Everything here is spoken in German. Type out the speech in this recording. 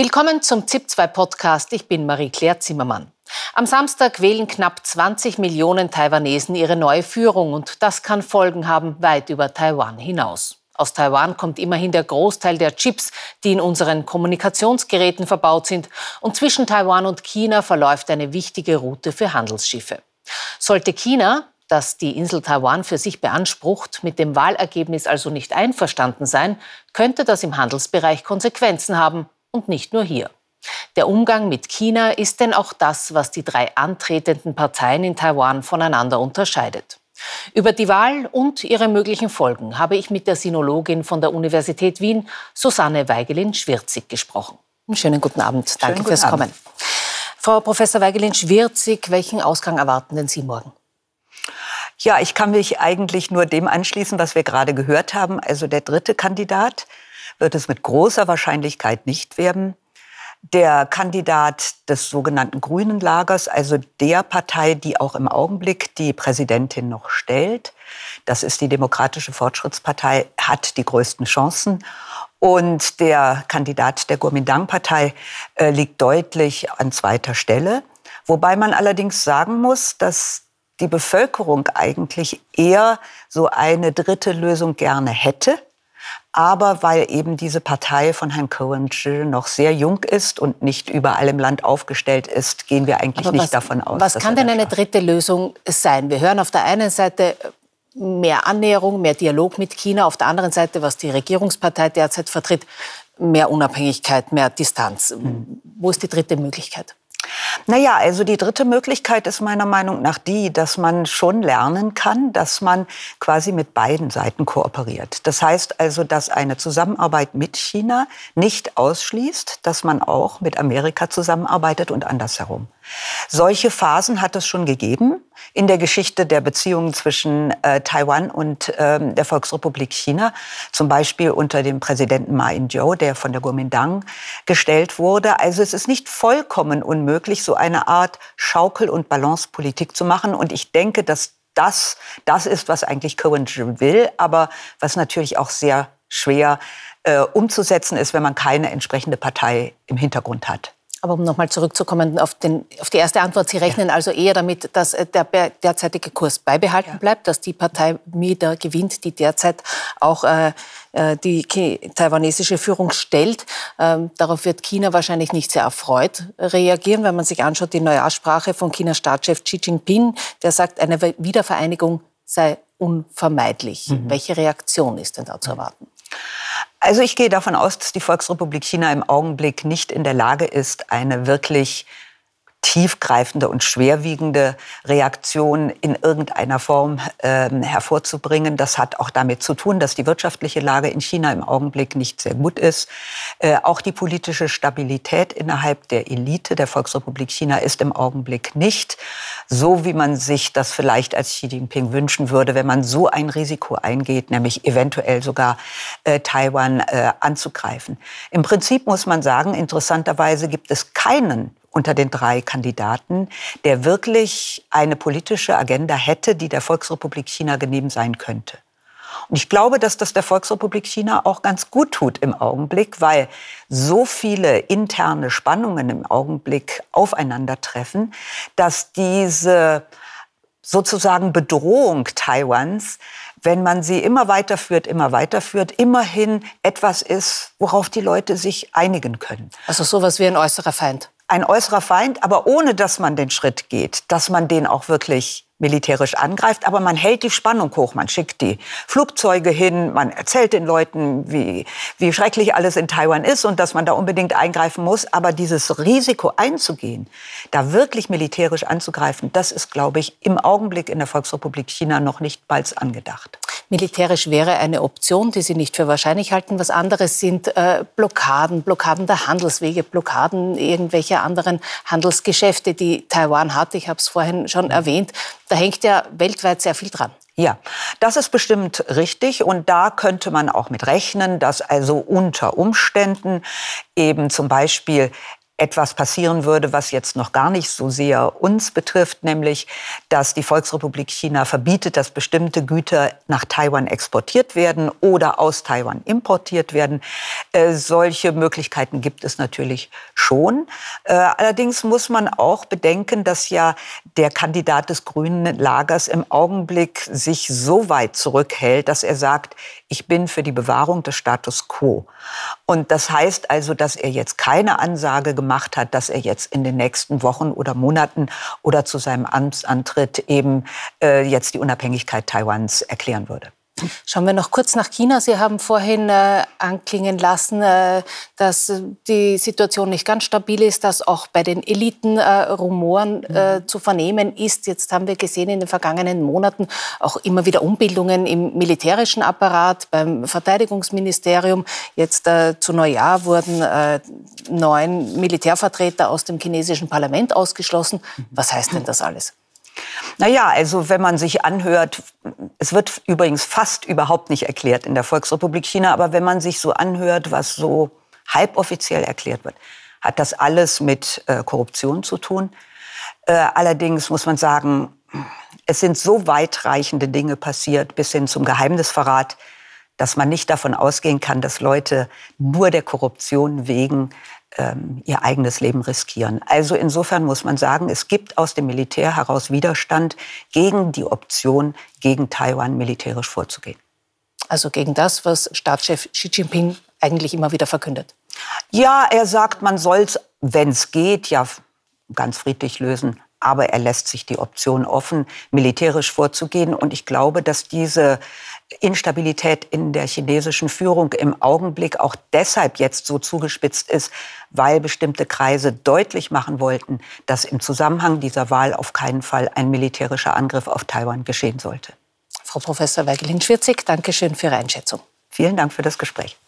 Willkommen zum ZIP2-Podcast. Ich bin Marie-Claire Zimmermann. Am Samstag wählen knapp 20 Millionen Taiwanesen ihre neue Führung und das kann Folgen haben weit über Taiwan hinaus. Aus Taiwan kommt immerhin der Großteil der Chips, die in unseren Kommunikationsgeräten verbaut sind. Und zwischen Taiwan und China verläuft eine wichtige Route für Handelsschiffe. Sollte China, das die Insel Taiwan für sich beansprucht, mit dem Wahlergebnis also nicht einverstanden sein, könnte das im Handelsbereich Konsequenzen haben und nicht nur hier. Der Umgang mit China ist denn auch das, was die drei antretenden Parteien in Taiwan voneinander unterscheidet. Über die Wahl und ihre möglichen Folgen habe ich mit der Sinologin von der Universität Wien, Susanne Weigelin-Schwirzig, gesprochen. Schönen guten Abend. Danke Schönen fürs Kommen. Frau Professor Weigelin-Schwirzig, welchen Ausgang erwarten denn Sie morgen? Ja, ich kann mich eigentlich nur dem anschließen, was wir gerade gehört haben. Also der dritte Kandidat wird es mit großer Wahrscheinlichkeit nicht werden der Kandidat des sogenannten Grünen Lagers, also der Partei, die auch im Augenblick die Präsidentin noch stellt, das ist die Demokratische Fortschrittspartei, hat die größten Chancen. Und der Kandidat der Kuomintang-Partei äh, liegt deutlich an zweiter Stelle. Wobei man allerdings sagen muss, dass die Bevölkerung eigentlich eher so eine dritte Lösung gerne hätte aber weil eben diese Partei von Herrn Cohen noch sehr jung ist und nicht überall im Land aufgestellt ist, gehen wir eigentlich Aber nicht was, davon aus. Was kann denn eine dritte Lösung sein? Wir hören auf der einen Seite mehr Annäherung, mehr Dialog mit China, auf der anderen Seite, was die Regierungspartei derzeit vertritt, mehr Unabhängigkeit, mehr Distanz. Hm. Wo ist die dritte Möglichkeit? Naja, also die dritte Möglichkeit ist meiner Meinung nach die, dass man schon lernen kann, dass man quasi mit beiden Seiten kooperiert. Das heißt also, dass eine Zusammenarbeit mit China nicht ausschließt, dass man auch mit Amerika zusammenarbeitet und andersherum. Solche Phasen hat es schon gegeben in der Geschichte der Beziehungen zwischen äh, Taiwan und ähm, der Volksrepublik China, zum Beispiel unter dem Präsidenten Ma Ying-jeou, der von der Kuomintang gestellt wurde. Also es ist nicht vollkommen unmöglich, so eine Art Schaukel- und Balancepolitik zu machen. Und ich denke, dass das das ist, was eigentlich Cohen will, aber was natürlich auch sehr schwer äh, umzusetzen ist, wenn man keine entsprechende Partei im Hintergrund hat. Aber um nochmal zurückzukommen auf, den, auf, die erste Antwort, Sie rechnen ja. also eher damit, dass äh, der derzeitige Kurs beibehalten ja. bleibt, dass die Partei wieder gewinnt, die derzeit auch äh, äh die taiwanesische Führung stellt. Ähm, darauf wird China wahrscheinlich nicht sehr erfreut reagieren, wenn man sich anschaut, die Neuaussprache von Chinas Staatschef Xi Jinping, der sagt, eine Wiedervereinigung sei unvermeidlich. Mhm. Welche Reaktion ist denn da zu erwarten? Also ich gehe davon aus, dass die Volksrepublik China im Augenblick nicht in der Lage ist, eine wirklich tiefgreifende und schwerwiegende Reaktion in irgendeiner Form äh, hervorzubringen. Das hat auch damit zu tun, dass die wirtschaftliche Lage in China im Augenblick nicht sehr gut ist. Äh, auch die politische Stabilität innerhalb der Elite der Volksrepublik China ist im Augenblick nicht so, wie man sich das vielleicht als Xi Jinping wünschen würde, wenn man so ein Risiko eingeht, nämlich eventuell sogar äh, Taiwan äh, anzugreifen. Im Prinzip muss man sagen, interessanterweise gibt es keinen unter den drei Kandidaten, der wirklich eine politische Agenda hätte, die der Volksrepublik China genehm sein könnte. Und ich glaube, dass das der Volksrepublik China auch ganz gut tut im Augenblick, weil so viele interne Spannungen im Augenblick aufeinandertreffen, dass diese sozusagen Bedrohung Taiwans, wenn man sie immer weiterführt, immer weiterführt, immerhin etwas ist, worauf die Leute sich einigen können. Also sowas wie ein äußerer Feind ein äußerer Feind, aber ohne dass man den Schritt geht, dass man den auch wirklich militärisch angreift, aber man hält die Spannung hoch, man schickt die Flugzeuge hin, man erzählt den Leuten, wie, wie schrecklich alles in Taiwan ist und dass man da unbedingt eingreifen muss. Aber dieses Risiko einzugehen, da wirklich militärisch anzugreifen, das ist, glaube ich, im Augenblick in der Volksrepublik China noch nicht bald angedacht. Militärisch wäre eine Option, die Sie nicht für wahrscheinlich halten. Was anderes sind äh, Blockaden, Blockaden der Handelswege, Blockaden irgendwelcher anderen Handelsgeschäfte, die Taiwan hat. Ich habe es vorhin schon erwähnt. Da hängt ja weltweit sehr viel dran. Ja, das ist bestimmt richtig und da könnte man auch mit rechnen, dass also unter Umständen eben zum Beispiel etwas passieren würde, was jetzt noch gar nicht so sehr uns betrifft, nämlich dass die Volksrepublik China verbietet, dass bestimmte Güter nach Taiwan exportiert werden oder aus Taiwan importiert werden. Äh, solche Möglichkeiten gibt es natürlich schon. Äh, allerdings muss man auch bedenken, dass ja der Kandidat des grünen Lagers im Augenblick sich so weit zurückhält, dass er sagt, ich bin für die Bewahrung des Status quo. Und das heißt also, dass er jetzt keine Ansage gemacht hat, dass er jetzt in den nächsten Wochen oder Monaten oder zu seinem Amtsantritt eben äh, jetzt die Unabhängigkeit Taiwans erklären würde. Schauen wir noch kurz nach China. Sie haben vorhin äh, anklingen lassen, äh, dass die Situation nicht ganz stabil ist, dass auch bei den Eliten äh, Rumoren mhm. zu vernehmen ist. Jetzt haben wir gesehen in den vergangenen Monaten auch immer wieder Umbildungen im militärischen Apparat, beim Verteidigungsministerium. Jetzt äh, zu Neujahr wurden äh, neun Militärvertreter aus dem chinesischen Parlament ausgeschlossen. Was heißt denn das alles? Naja, also wenn man sich anhört, es wird übrigens fast überhaupt nicht erklärt in der Volksrepublik China, aber wenn man sich so anhört, was so halboffiziell erklärt wird, hat das alles mit äh, Korruption zu tun. Äh, allerdings muss man sagen, es sind so weitreichende Dinge passiert bis hin zum Geheimnisverrat, dass man nicht davon ausgehen kann, dass Leute nur der Korruption wegen ähm, ihr eigenes Leben riskieren. Also insofern muss man sagen, es gibt aus dem Militär heraus Widerstand gegen die Option, gegen Taiwan militärisch vorzugehen. Also gegen das, was Staatschef Xi Jinping eigentlich immer wieder verkündet. Ja, er sagt, man soll es, wenn es geht, ja ganz friedlich lösen aber er lässt sich die Option offen, militärisch vorzugehen. Und ich glaube, dass diese Instabilität in der chinesischen Führung im Augenblick auch deshalb jetzt so zugespitzt ist, weil bestimmte Kreise deutlich machen wollten, dass im Zusammenhang dieser Wahl auf keinen Fall ein militärischer Angriff auf Taiwan geschehen sollte. Frau Professor Weigelin-Schwirzig, danke schön für Ihre Einschätzung. Vielen Dank für das Gespräch.